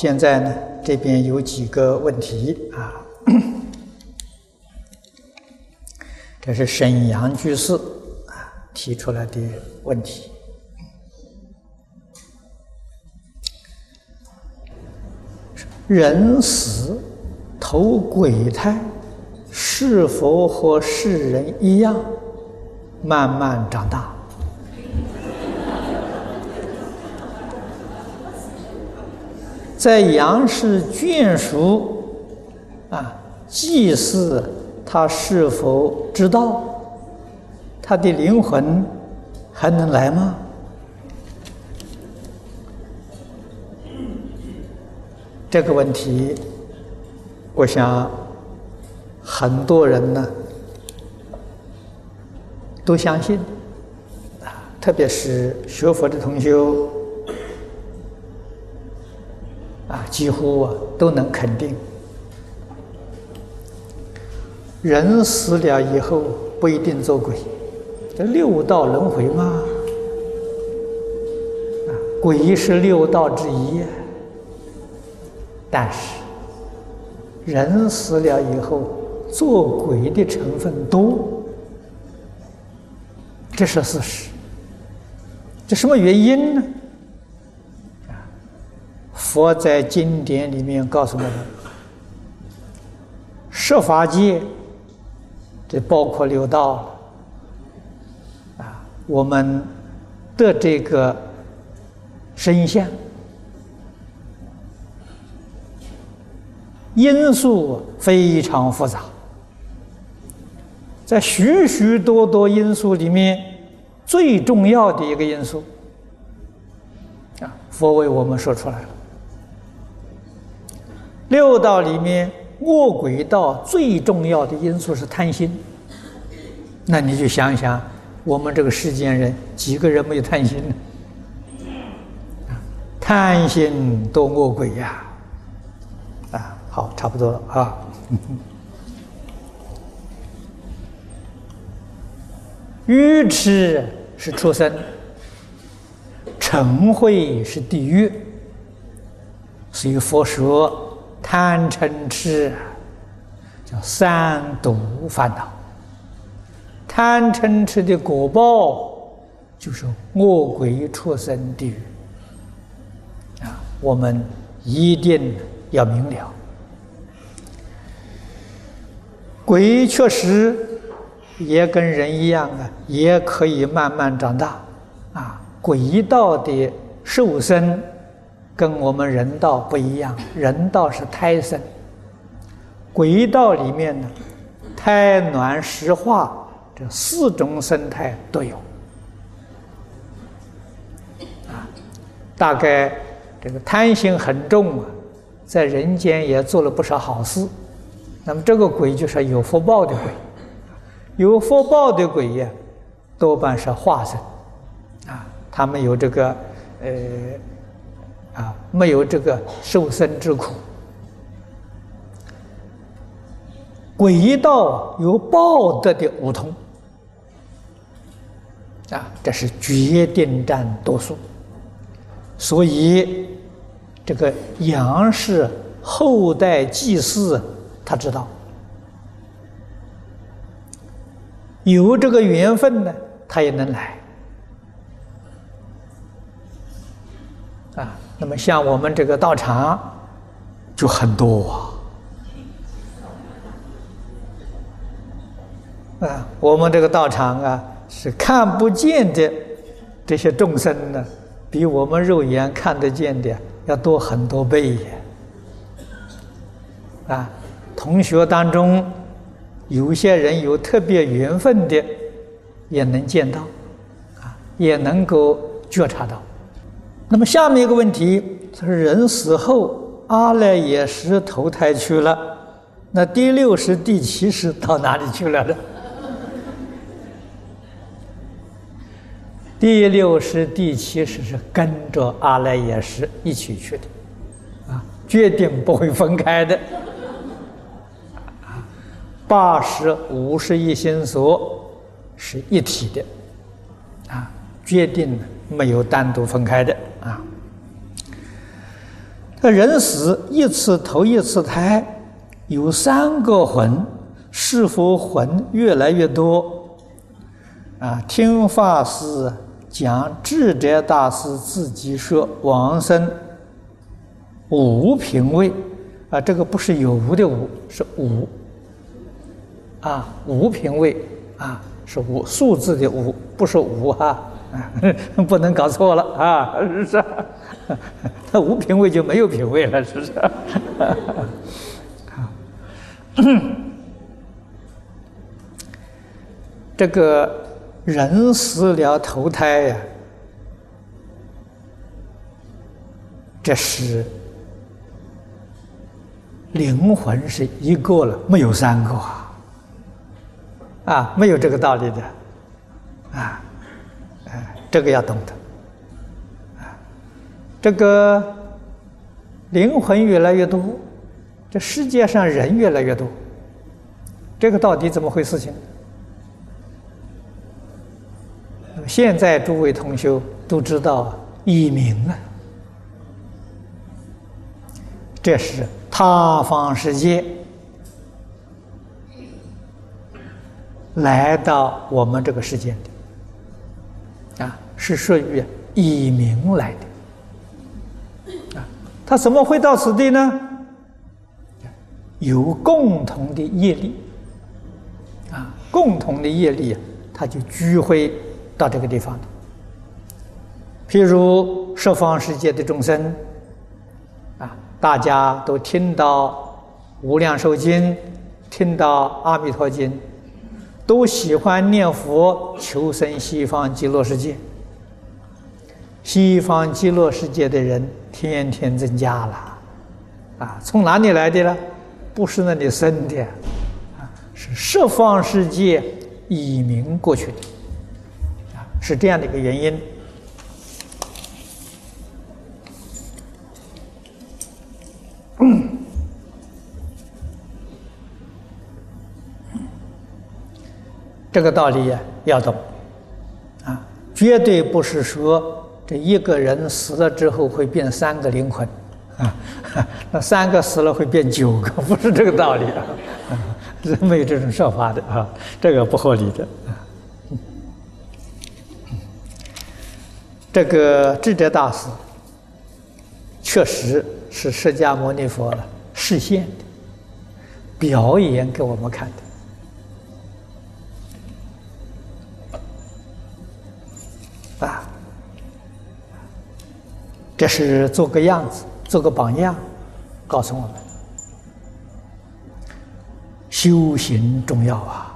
现在呢，这边有几个问题啊。这是沈阳居士啊提出来的问题。人死投鬼胎，是否和世人一样，慢慢长大？在杨氏眷属啊，祭祀他是否知道他的灵魂还能来吗？这个问题，我想很多人呢都相信啊，特别是学佛的同修。几乎啊都能肯定，人死了以后不一定做鬼，这六道轮回嘛，啊，鬼是六道之一，但是人死了以后做鬼的成分多，这是事实。这什么原因呢？佛在经典里面告诉我们：设法界，这包括六道啊，我们的这个身相因素非常复杂，在许许多多因素里面，最重要的一个因素啊，佛为我们说出来了。六道里面，恶鬼道最重要的因素是贪心。那你就想想，我们这个世间人，几个人没有贪心呢？贪心多恶鬼呀！啊，好，差不多了啊。愚痴是畜生，嗔恚是地狱，所以佛说。贪嗔痴叫三毒烦恼，贪嗔痴的果报就是恶鬼出生地狱啊！我们一定要明了，鬼确实也跟人一样啊，也可以慢慢长大啊！鬼道的受生。跟我们人道不一样，人道是胎生，鬼道里面呢，胎卵石化这四种生态都有。啊，大概这个贪心很重啊，在人间也做了不少好事。那么这个鬼就是有福报的鬼，有福报的鬼呀，多半是化身，啊，他们有这个呃。啊，没有这个受生之苦。鬼道有报德的梧桐，啊，这是决定占多数。所以，这个杨氏后代祭祀，他知道有这个缘分呢，他也能来。那么像我们这个道场就很多啊，啊，我们这个道场啊是看不见的这些众生呢，比我们肉眼看得见的要多很多倍呀！啊，同学当中有些人有特别缘分的，也能见到，啊，也能够觉察到。那么下面一个问题，是人死后阿赖耶识投胎去了，那第六识、第七识到哪里去了呢？第六识、第七识是跟着阿赖耶识一起去的，啊，决定不会分开的。八十五十一心所是一体的，啊，决定没有单独分开的。啊，这人死一次投一次胎，有三个魂，是否魂越来越多？啊，听法师讲，智者大师自己说，往生无品位，啊，这个不是有无的无，是无，啊，无品位，啊，是无数字的无，不是无哈。不能搞错了啊！是不是？他无品位就没有品位了，是不是？这个人死了投胎呀，这是灵魂是一个了，没有三个啊！啊，没有这个道理的啊！这个要懂得，啊，这个灵魂越来越多，这世界上人越来越多，这个到底怎么回事？情？现在诸位同修都知道移民啊，这是他方世界来到我们这个世界的。是属于以名来的，啊，他怎么会到此地呢？有共同的业力，啊，共同的业力，他就聚会到这个地方的。譬如十方世界的众生，啊，大家都听到《无量寿经》，听到《阿弥陀经》。都喜欢念佛求生西方极乐世界，西方极乐世界的人天天增加了，啊，从哪里来的呢？不是那里生的，啊，是十方世界移民过去的，啊，是这样的一个原因。这个道理要懂，啊，绝对不是说这一个人死了之后会变三个灵魂，啊，那三个死了会变九个，不是这个道理啊，是没有这种说法的啊，这个不合理的。这个智者大师确实是释迦牟尼佛示现的，表演给我们看的。这是做个样子，做个榜样，告诉我们修行重要啊。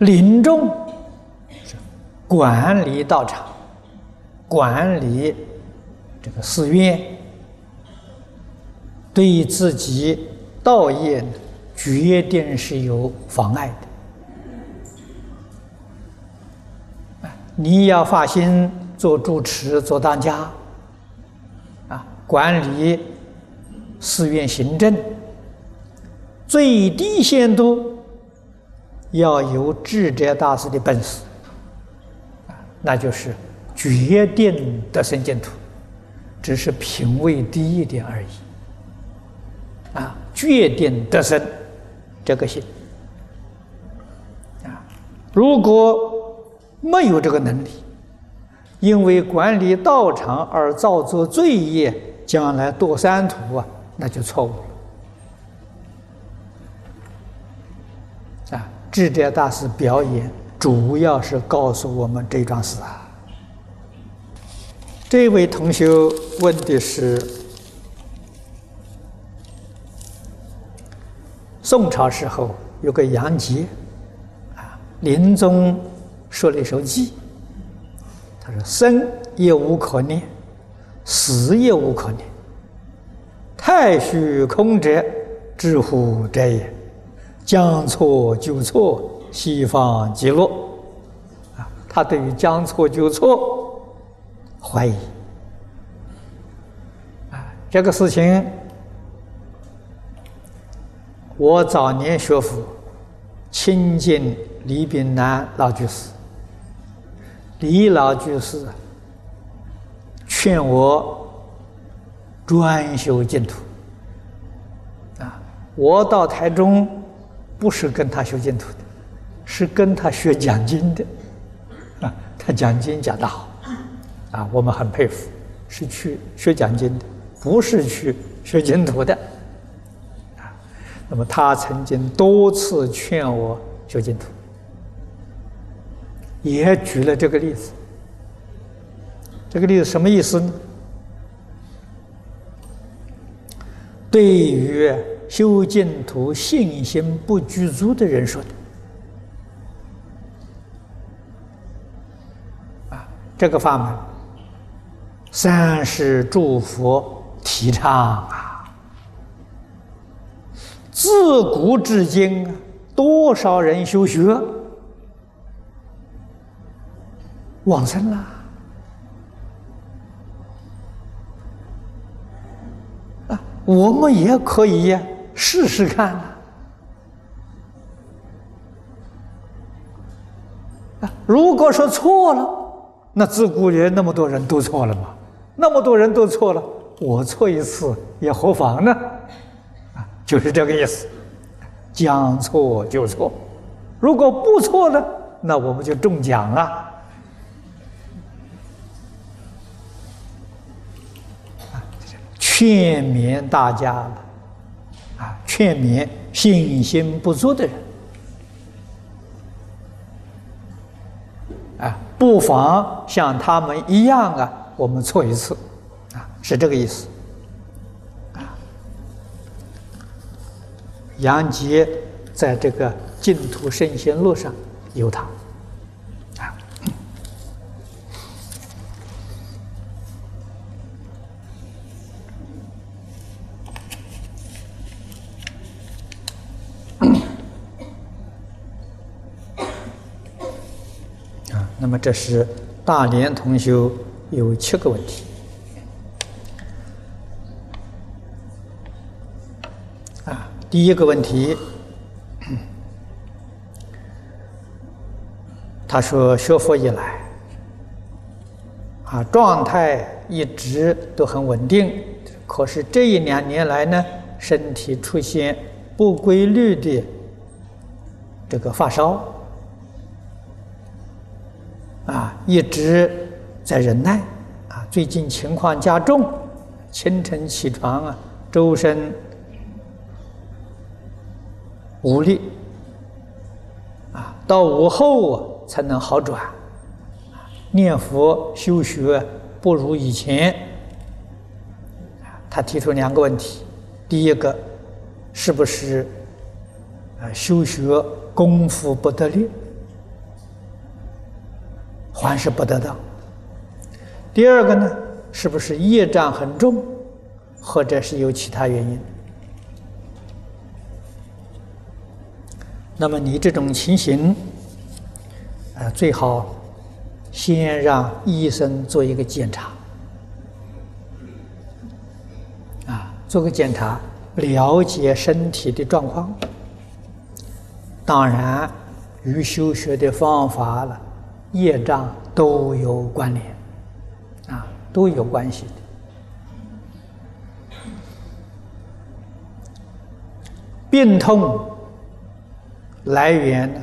临终管理道场，管理。这个寺院对自己道业决定是有妨碍的。你要发心做主持、做当家，啊，管理寺院行政，最低限度要有智者大师的本事，啊，那就是决定得生净土。只是品位低一点而已，啊，决定得生这个心，啊，如果没有这个能力，因为管理道场而造作罪业，将来堕三途啊，那就错误了。啊，智者大师表演主要是告诉我们这桩事啊。这位同学问的是：宋朝时候有个杨杰，啊，临终说了一首偈。他说：“生也无可恋，死也无可恋。太虚空者，知乎者也。将错就错，西方极乐。”啊，他对于将错就错。怀疑啊，这个事情我早年学佛，亲近李炳南老居士，李老居士劝我专修净土。啊，我到台中不是跟他学净土的，是跟他学讲经的。啊，他讲经讲得好，啊，我们很佩服，是去学讲经的。不是去学净土的，那么他曾经多次劝我学净土，也举了这个例子。这个例子什么意思呢？对于修净土信心不具足的人说的，啊，这个法门，三世诸佛。提倡啊！自古至今，多少人修学往生了啊！我们也可以试试看啊！如果说错了，那自古也那么多人都错了嘛？那么多人都错了。我错一次也何妨呢？就是这个意思，将错就错，如果不错呢，那我们就中奖了。啊，劝勉大家，啊，劝勉信心不足的人，啊，不妨像他们一样啊，我们错一次。啊是这个意思，杨杰在这个净土圣贤路上有他，啊，啊，那么这是大连同修有七个问题。第一个问题，他说学佛以来，啊，状态一直都很稳定，可是这一两年来呢，身体出现不规律的这个发烧，啊，一直在忍耐，啊，最近情况加重，清晨起床啊，周身。无力啊，到午后才能好转。念佛修学不如以前。他提出两个问题：第一个，是不是啊修学功夫不得力，还是不得当？第二个呢，是不是业障很重，或者是有其他原因？那么你这种情形，啊，最好先让医生做一个检查，啊，做个检查，了解身体的状况。当然，与修学的方法了、业障都有关联，啊，都有关系的。病痛。来源呢，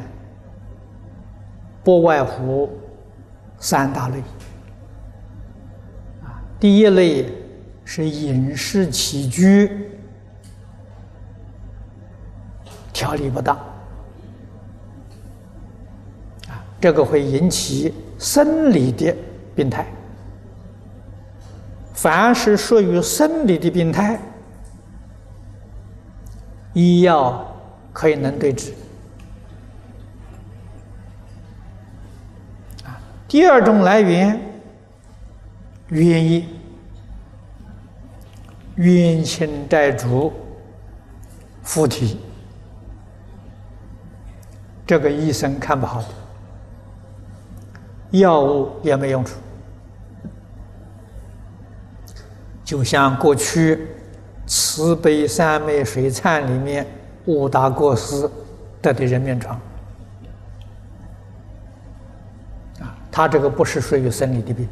不外乎三大类。啊，第一类是饮食起居调理不当，啊，这个会引起生理的病态。凡是属于生理的病态，医药可以能对治。第二种来源，冤业、冤亲债主、附体，这个医生看不好的，药物也没用处。就像过去慈悲三昧水忏里面五大过失得的人面疮。他这个不是属于生理的病。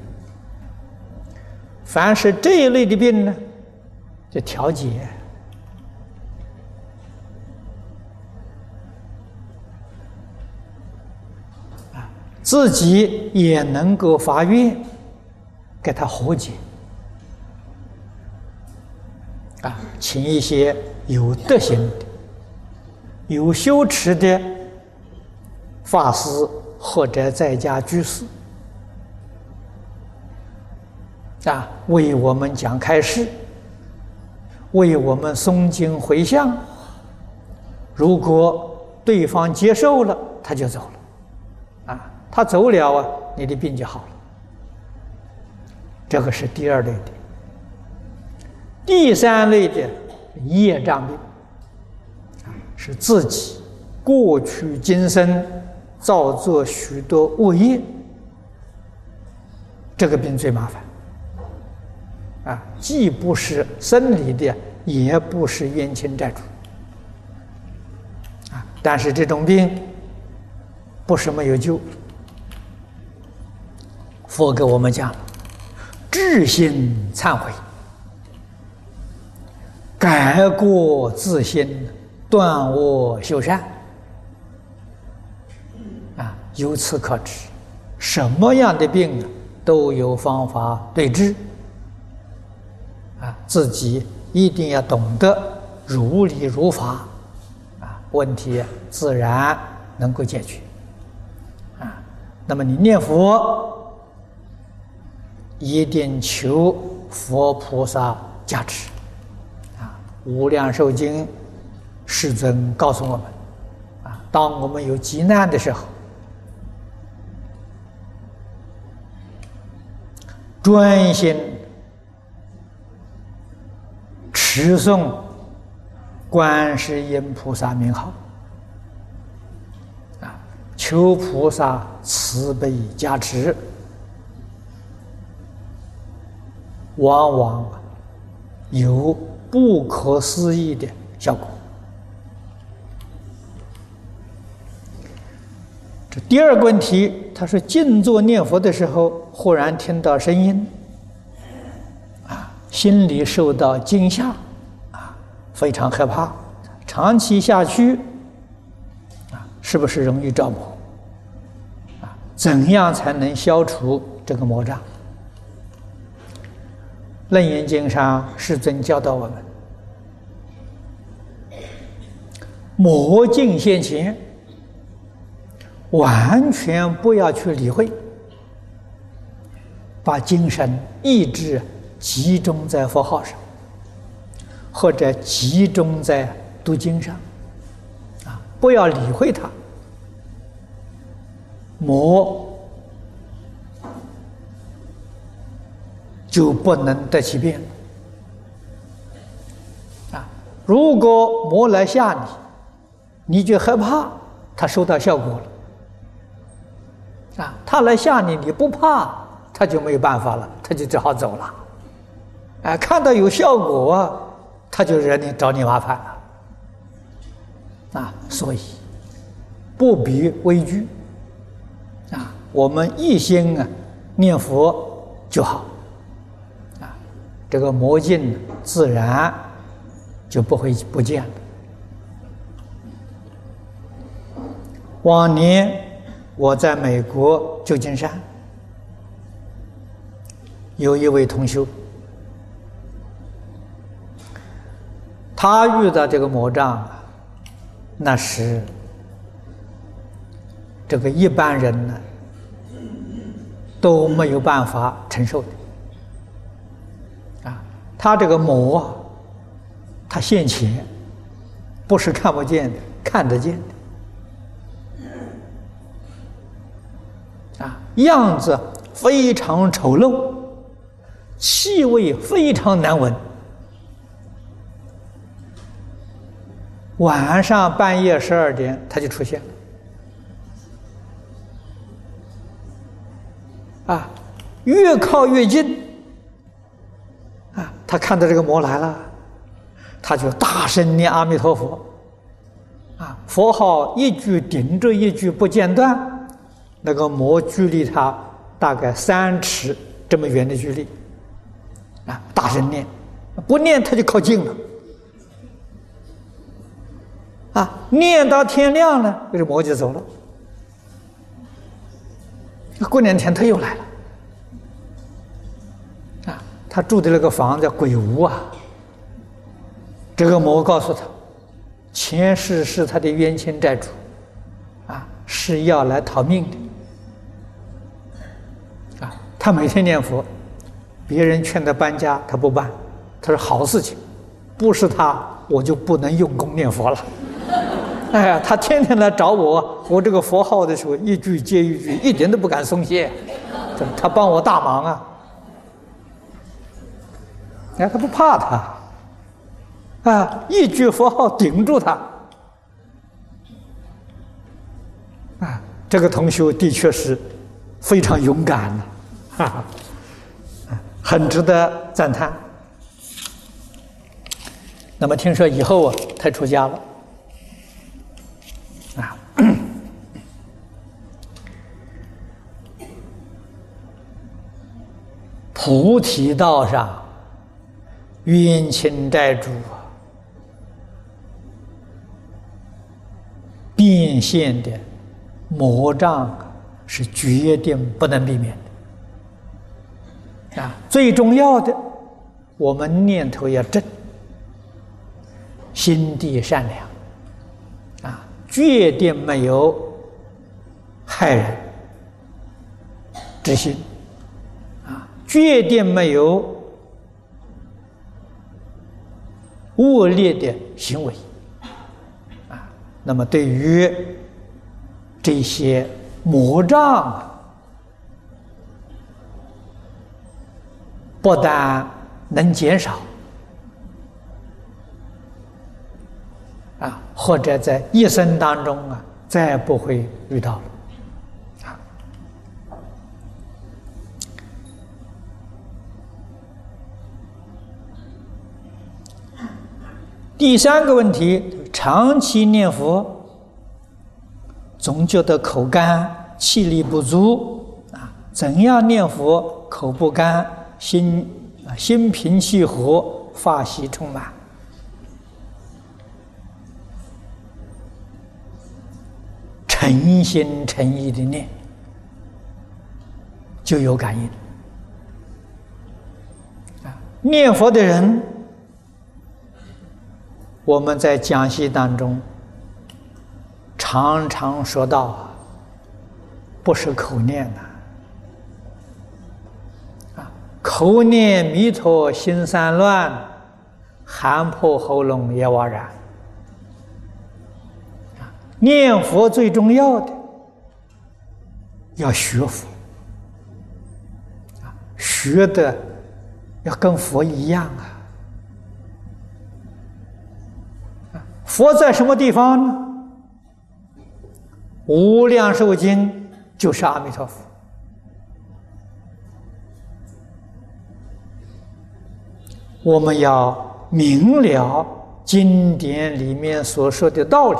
凡是这一类的病呢，就调节。自己也能够发愿，给他和解，啊，请一些有德行的、有修持的法师或者在家居士，啊，为我们讲开示，为我们诵经回向。如果对方接受了，他就走了。啊他走了啊，你的病就好了。这个是第二类的，第三类的业障病，是自己过去今生造作许多恶业，这个病最麻烦啊，既不是生理的，也不是冤亲债主啊，但是这种病不是没有救。佛给我们讲，至心忏悔，改过自新，断恶修善。由此可知，什么样的病都有方法对治。啊，自己一定要懂得如理如法，啊，问题自然能够解决。啊，那么你念佛。一定求佛菩萨加持，啊！无量寿经世尊告诉我们，啊，当我们有急难的时候，专心持诵观世音菩萨名号，啊，求菩萨慈悲加持。往往有不可思议的效果。这第二个问题，他说静坐念佛的时候，忽然听到声音，啊，心里受到惊吓，啊，非常害怕，长期下去，啊，是不是容易着魔？啊，怎样才能消除这个魔障？楞严经上，世尊教导我们：魔境现前，完全不要去理会，把精神意志集中在佛号上，或者集中在读经上，啊，不要理会它，魔。就不能得其便啊！如果魔来吓你，你就害怕，他收到效果了啊！他来吓你，你不怕，他就没有办法了，他就只好走了。哎，看到有效果，他就惹你找你麻烦了啊！所以不必畏惧啊！我们一心啊念佛就好。啊这个魔镜自然就不会不见了。往年我在美国旧金山，有一位同修，他遇到这个魔障，那是这个一般人呢都没有办法承受的啊。他这个魔，他现前，不是看不见的，看得见的，啊，样子非常丑陋，气味非常难闻，晚上半夜十二点他就出现了，啊，越靠越近。啊他看到这个魔来了，他就大声念阿弥陀佛，啊，佛号一句顶着一句不间断，那个魔距离他大概三尺这么远的距离，啊，大声念，不念他就靠近了，啊，念到天亮了，这个魔就走了。过两天他又来了，啊，他住的那个房子鬼屋啊。这个魔告诉他，前世是他的冤亲债主，啊，是要来讨命的，啊，他每天念佛，别人劝他搬家，他不搬，他说好事情，不是他，我就不能用功念佛了。哎呀，他天天来找我，我这个佛号的时候，一句接一句，一点都不敢松懈，他帮我大忙啊！哎，他不怕他，啊，一句佛号顶住他，啊，这个同学的确是非常勇敢的，哈哈，很值得赞叹。那么听说以后啊，他出家了啊。菩提道上，冤亲债主变现的魔障是决定不能避免。啊，最重要的，我们念头要正，心地善良，啊，决定没有害人之心。啊决定没有恶劣的行为啊，那么对于这些魔障，不但能减少啊，或者在一生当中啊，再不会遇到了。第三个问题，长期念佛，总觉得口干、气力不足啊。怎样念佛口不干、心心平气和、发喜充满？诚心诚意的念，就有感应啊！念佛的人。我们在讲习当中常常说到，不是口念呐，啊，口念弥陀心散乱，喊破喉咙也枉然。念佛最重要的要学佛，学的要跟佛一样啊。佛在什么地方呢？无量寿经就是阿弥陀佛。我们要明了经典里面所说的道理，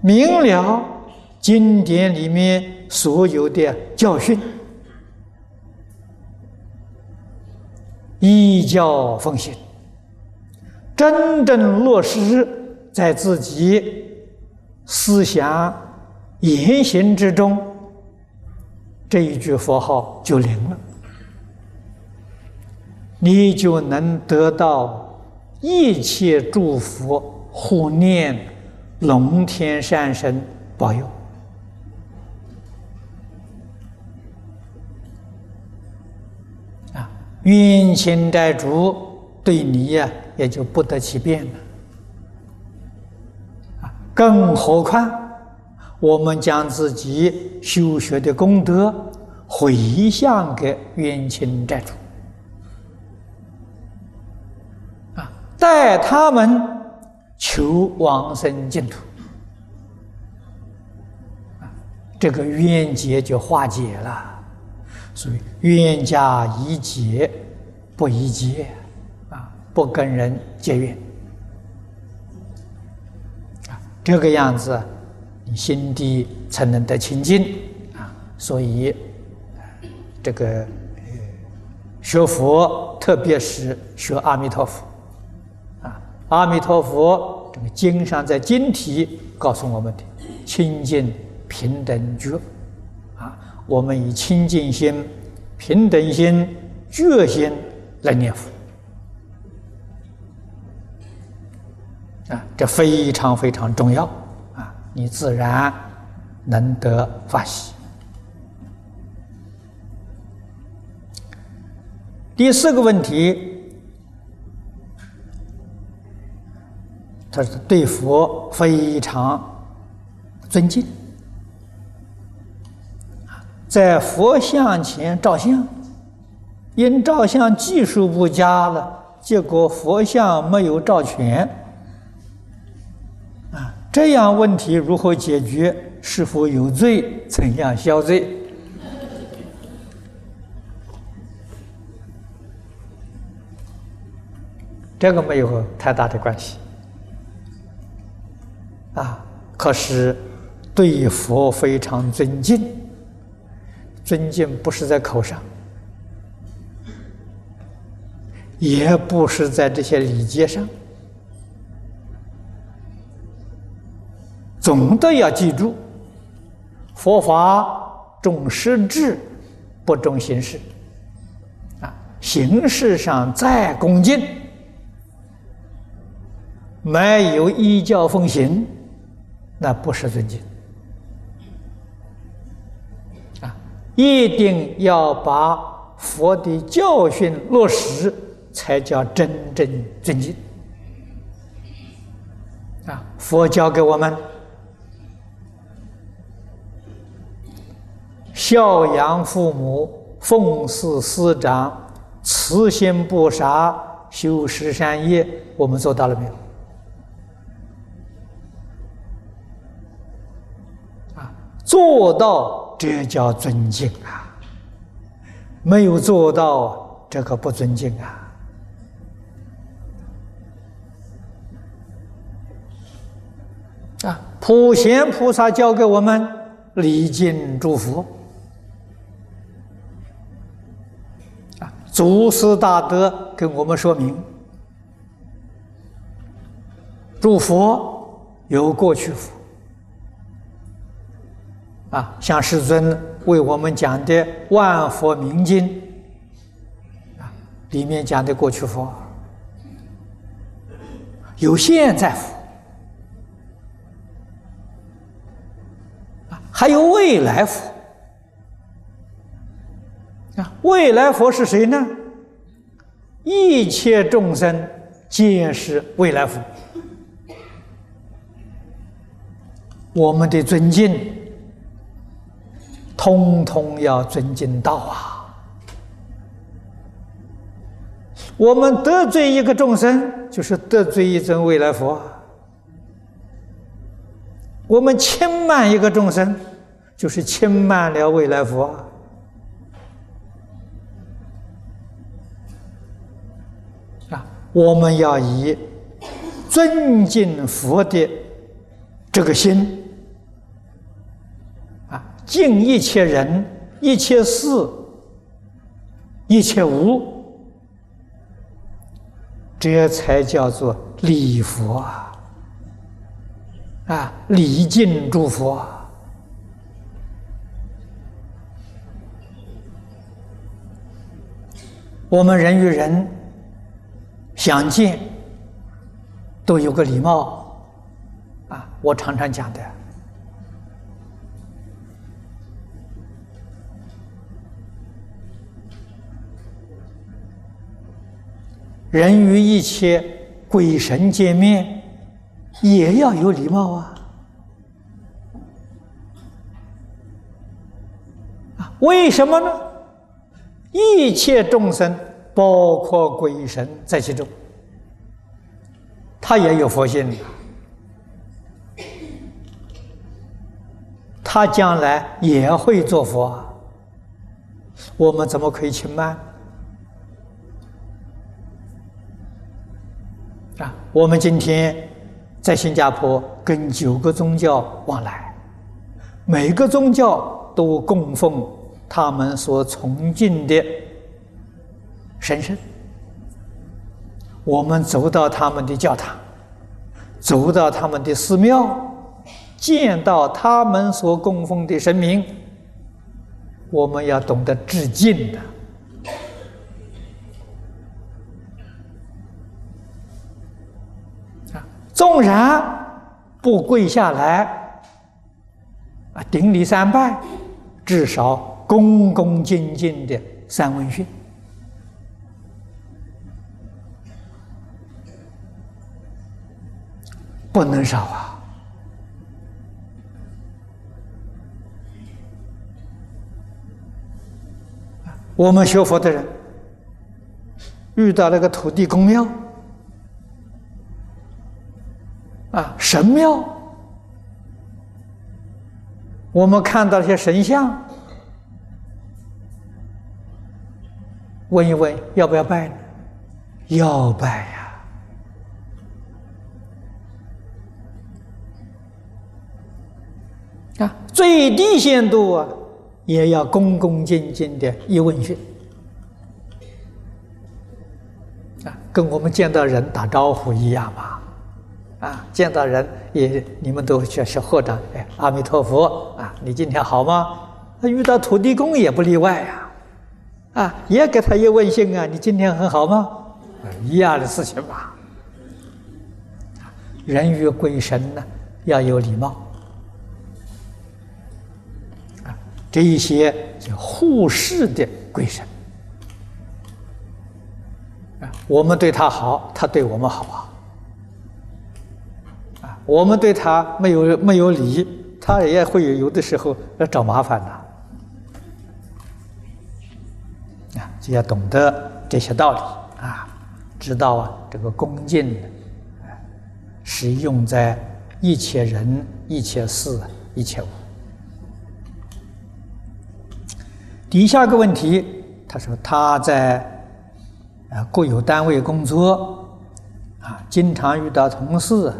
明了经典里面所有的教训。依教奉行，真正落实在自己思想言行之中，这一句佛号就灵了，你就能得到一切祝福护念、龙天善神保佑啊。冤亲债主对你呀，也就不得其便了。啊，更何况我们将自己修学的功德回向给冤亲债主，啊，带他们求往生净土，啊，这个冤结就化解了。所以冤家宜解不宜结，啊，不跟人结怨。啊，这个样子，你心地才能得清净啊。所以，这个学佛，特别是学阿弥陀佛，啊，阿弥陀佛这个经上在经题告诉我们的清净平等觉，啊，我们以清净心、平等心、觉心来念佛。啊，这非常非常重要！你自然能得法喜。第四个问题，他是对佛非常尊敬在佛像前照相，因照相技术不佳了，结果佛像没有照全。这样问题如何解决？是否有罪？怎样消罪？这个没有太大的关系啊。可是对佛非常尊敬，尊敬不是在口上，也不是在这些礼节上。总的要记住，佛法重实质，不重形式。啊，形式上再恭敬，没有依教奉行，那不是尊敬。啊，一定要把佛的教训落实，才叫真正尊敬。啊，佛教给我们。孝养父母，奉事师长，慈心不杀，修十善业，我们做到了没有？啊，做到这叫尊敬啊！没有做到，这个不尊敬啊！啊，普贤菩萨教给我们礼敬祝福。祖师大德跟我们说明：诸佛有过去佛啊，像世尊为我们讲的《万佛明经》啊，里面讲的过去佛。有现在佛啊，还有未来佛。啊，未来佛是谁呢？一切众生皆是未来佛。我们的尊敬，通通要尊敬到啊！我们得罪一个众生，就是得罪一尊未来佛；我们轻慢一个众生，就是轻慢了未来佛。我们要以尊敬佛的这个心啊，敬一切人、一切事、一切物，这才叫做礼佛啊！啊，礼敬诸佛。我们人与人。相见都有个礼貌啊！我常常讲的，人与一切鬼神见面也要有礼貌！啊，为什么呢？一切众生。包括鬼神在其中，他也有佛性，他将来也会做佛，我们怎么可以轻慢？啊，我们今天在新加坡跟九个宗教往来，每个宗教都供奉他们所崇敬的神圣。我们走到他们的教堂，走到他们的寺庙，见到他们所供奉的神明，我们要懂得致敬的。纵然不跪下来啊，顶礼三拜，至少恭恭敬敬的三问讯，不能少啊！我们学佛的人遇到那个土地公庙。啊，神庙，我们看到一些神像，问一问要不要拜呢？要拜呀！最低限度啊，也要恭恭敬敬的一问讯啊，跟我们见到人打招呼一样嘛。啊，见到人也，你们都叫小和尚，哎，阿弥陀佛啊！你今天好吗？遇到土地公也不例外呀，啊，也给他一问信啊，你今天很好吗？一样的事情吧。人与鬼神呢，要有礼貌这一些叫护世的鬼神啊，我们对他好，他对我们好啊。啊我们对他没有没有理，他也会有的时候要找麻烦的，啊，就要懂得这些道理啊，知道啊，这个恭敬，是用在一切人、一切事、一切物。底下个问题，他说他在啊国有单位工作，啊，经常遇到同事。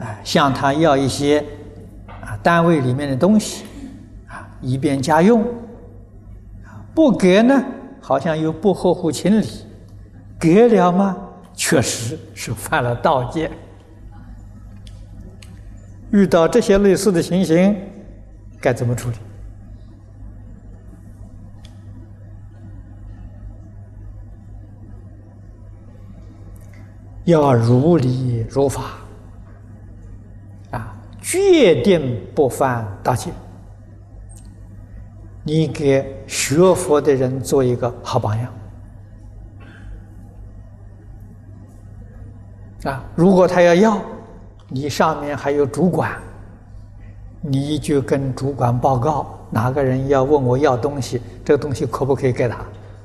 啊向他要一些啊单位里面的东西啊，以便家用，不给呢，好像又不合乎情理；给了吗，确实是犯了盗戒。遇到这些类似的情形，该怎么处理？要如理如法。啊决定不犯大戒，你给学佛的人做一个好榜样啊！如果他要要，你上面还有主管，你就跟主管报告，哪个人要问我要东西，这个东西可不可以给他？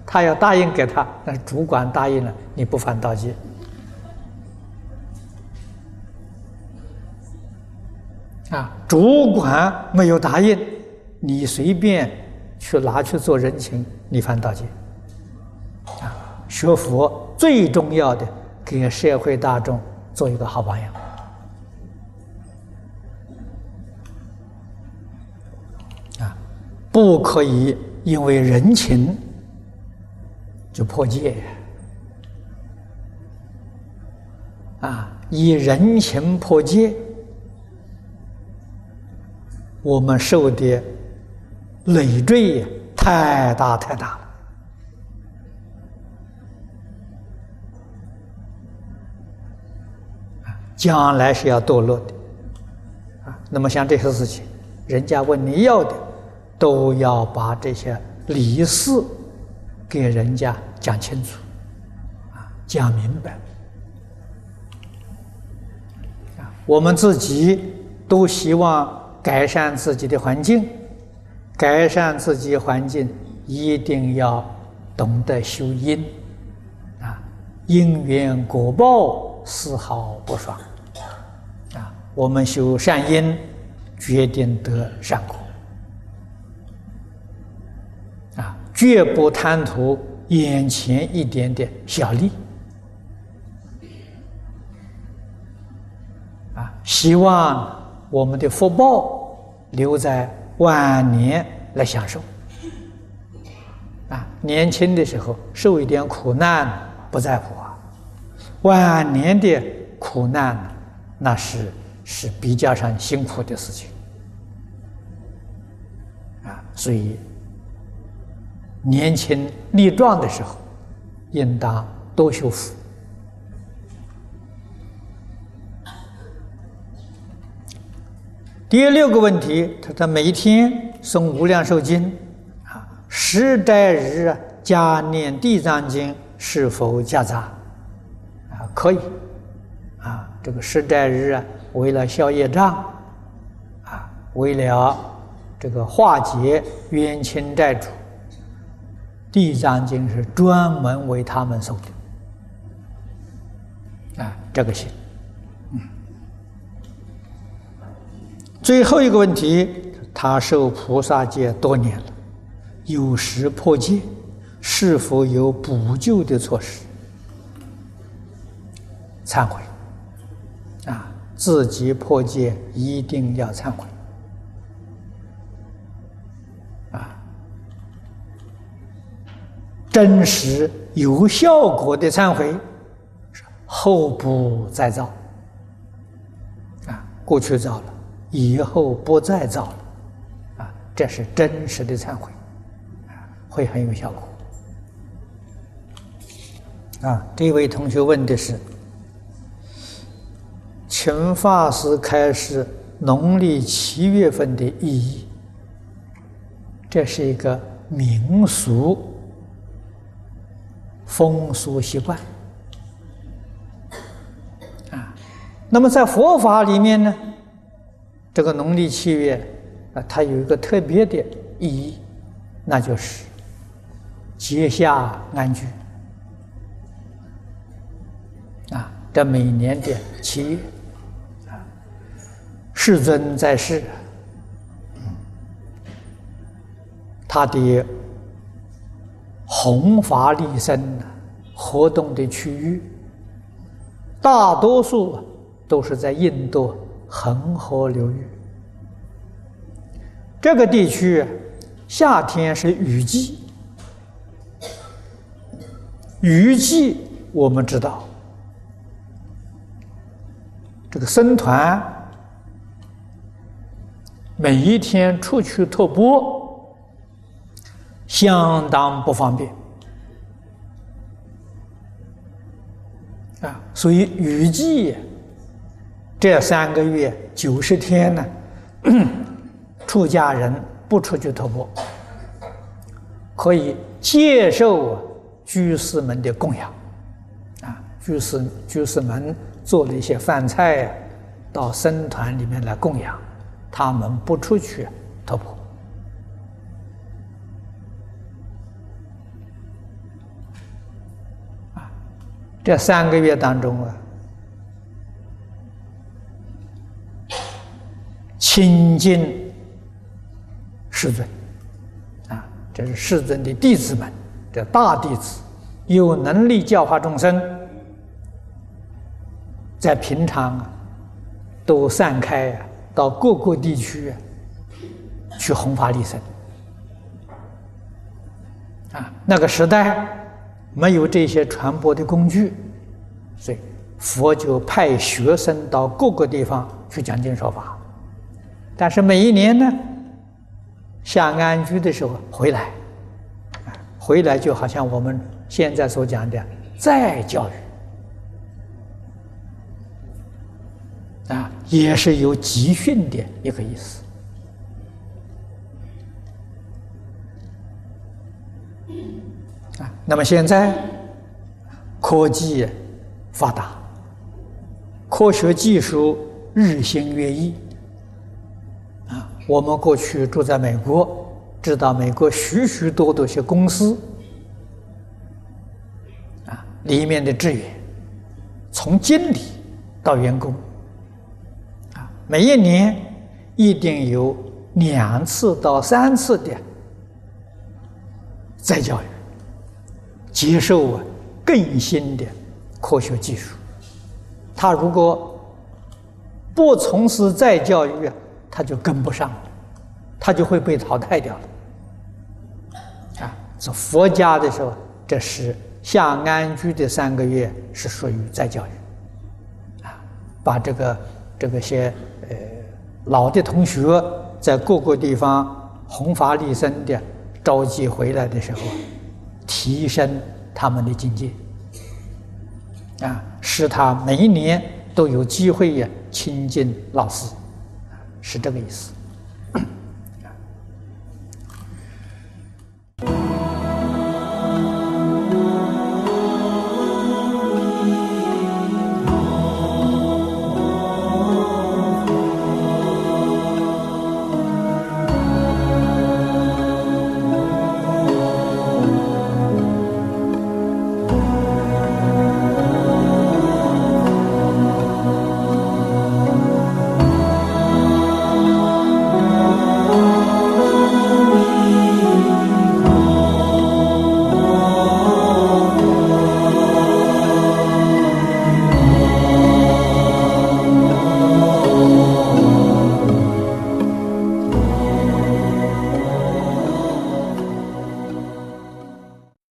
他要答应给他，那主管答应了，你不犯盗窃。啊，主管没有答应，你随便去拿去做人情，你犯大戒。啊，学佛最重要的，给社会大众做一个好榜样。啊，不可以因为人情就破戒。啊，以人情破戒。我们受的累赘太大太大了，将来是要堕落的，啊，那么像这些事情，人家问你要的，都要把这些理事给人家讲清楚，啊，讲明白，啊，我们自己都希望。改善自己的环境改善自己环境一定要懂得修因啊因缘果报丝毫不爽啊我们修善因决定得善果啊绝不贪图眼前一点点小利啊希望我们的福报留在晚年来享受。啊，年轻的时候受一点苦难不在乎啊，晚年的苦难那是是比较上辛苦的事情。啊，所以年轻力壮的时候，应当多修福。第六个问题，他说每一天诵无量寿经，啊，十斋日加念地藏经是否夹杂？啊，可以，啊，这个十斋日啊，为了消业障，啊，为了这个化解冤亲债主，地藏经是专门为他们诵的，啊，这个行。最后一个问题，他受菩萨戒多年了，有时破戒，是否有补救的措施？忏悔，啊，自己破戒一定要忏悔，啊，真实有效果的忏悔，后不再造，啊，过去造了。以后不再造了，啊，这是真实的忏悔，啊，会很有效果。啊，这位同学问的是，请法师开始农历七月份的意义。这是一个民俗风俗习惯，啊，那么在佛法里面呢？这个农历七月啊，它有一个特别的意义，那就是结下安居啊。这每年的七月啊，世尊在世，他的弘法利生活动的区域，大多数都是在印度。恒河流域，这个地区夏天是雨季。雨季我们知道，这个僧团每一天出去托钵，相当不方便啊，所以雨季。这三个月九十天呢，出家人不出去托钵，可以接受居士们的供养，啊，居士居士们做了一些饭菜，到僧团里面来供养，他们不出去托钵，啊，这三个月当中啊。亲近世尊，啊，这是世尊的弟子们，这大弟子有能力教化众生，在平常啊，都散开啊，到各个地区去弘法利生。啊，那个时代没有这些传播的工具，所以佛就派学生到各个地方去讲经说法。但是每一年呢，下安居的时候回来，回来就好像我们现在所讲的再教育啊，也是有集训的一个意思啊。那么现在科技发达，科学技术日新月异。我们过去住在美国，知道美国许许多多些公司啊，里面的职员，从经理到员工啊，每一年一定有两次到三次的再教育，接受啊更新的科学技术。他如果不从事再教育，他就跟不上了，他就会被淘汰掉了。啊，是佛家的时候，这是下安居的三个月是属于再教育，啊，把这个这个些呃老的同学在各个地方弘法利生的召集回来的时候，提升他们的境界。啊，使他每一年都有机会呀亲近老师，是这个意思。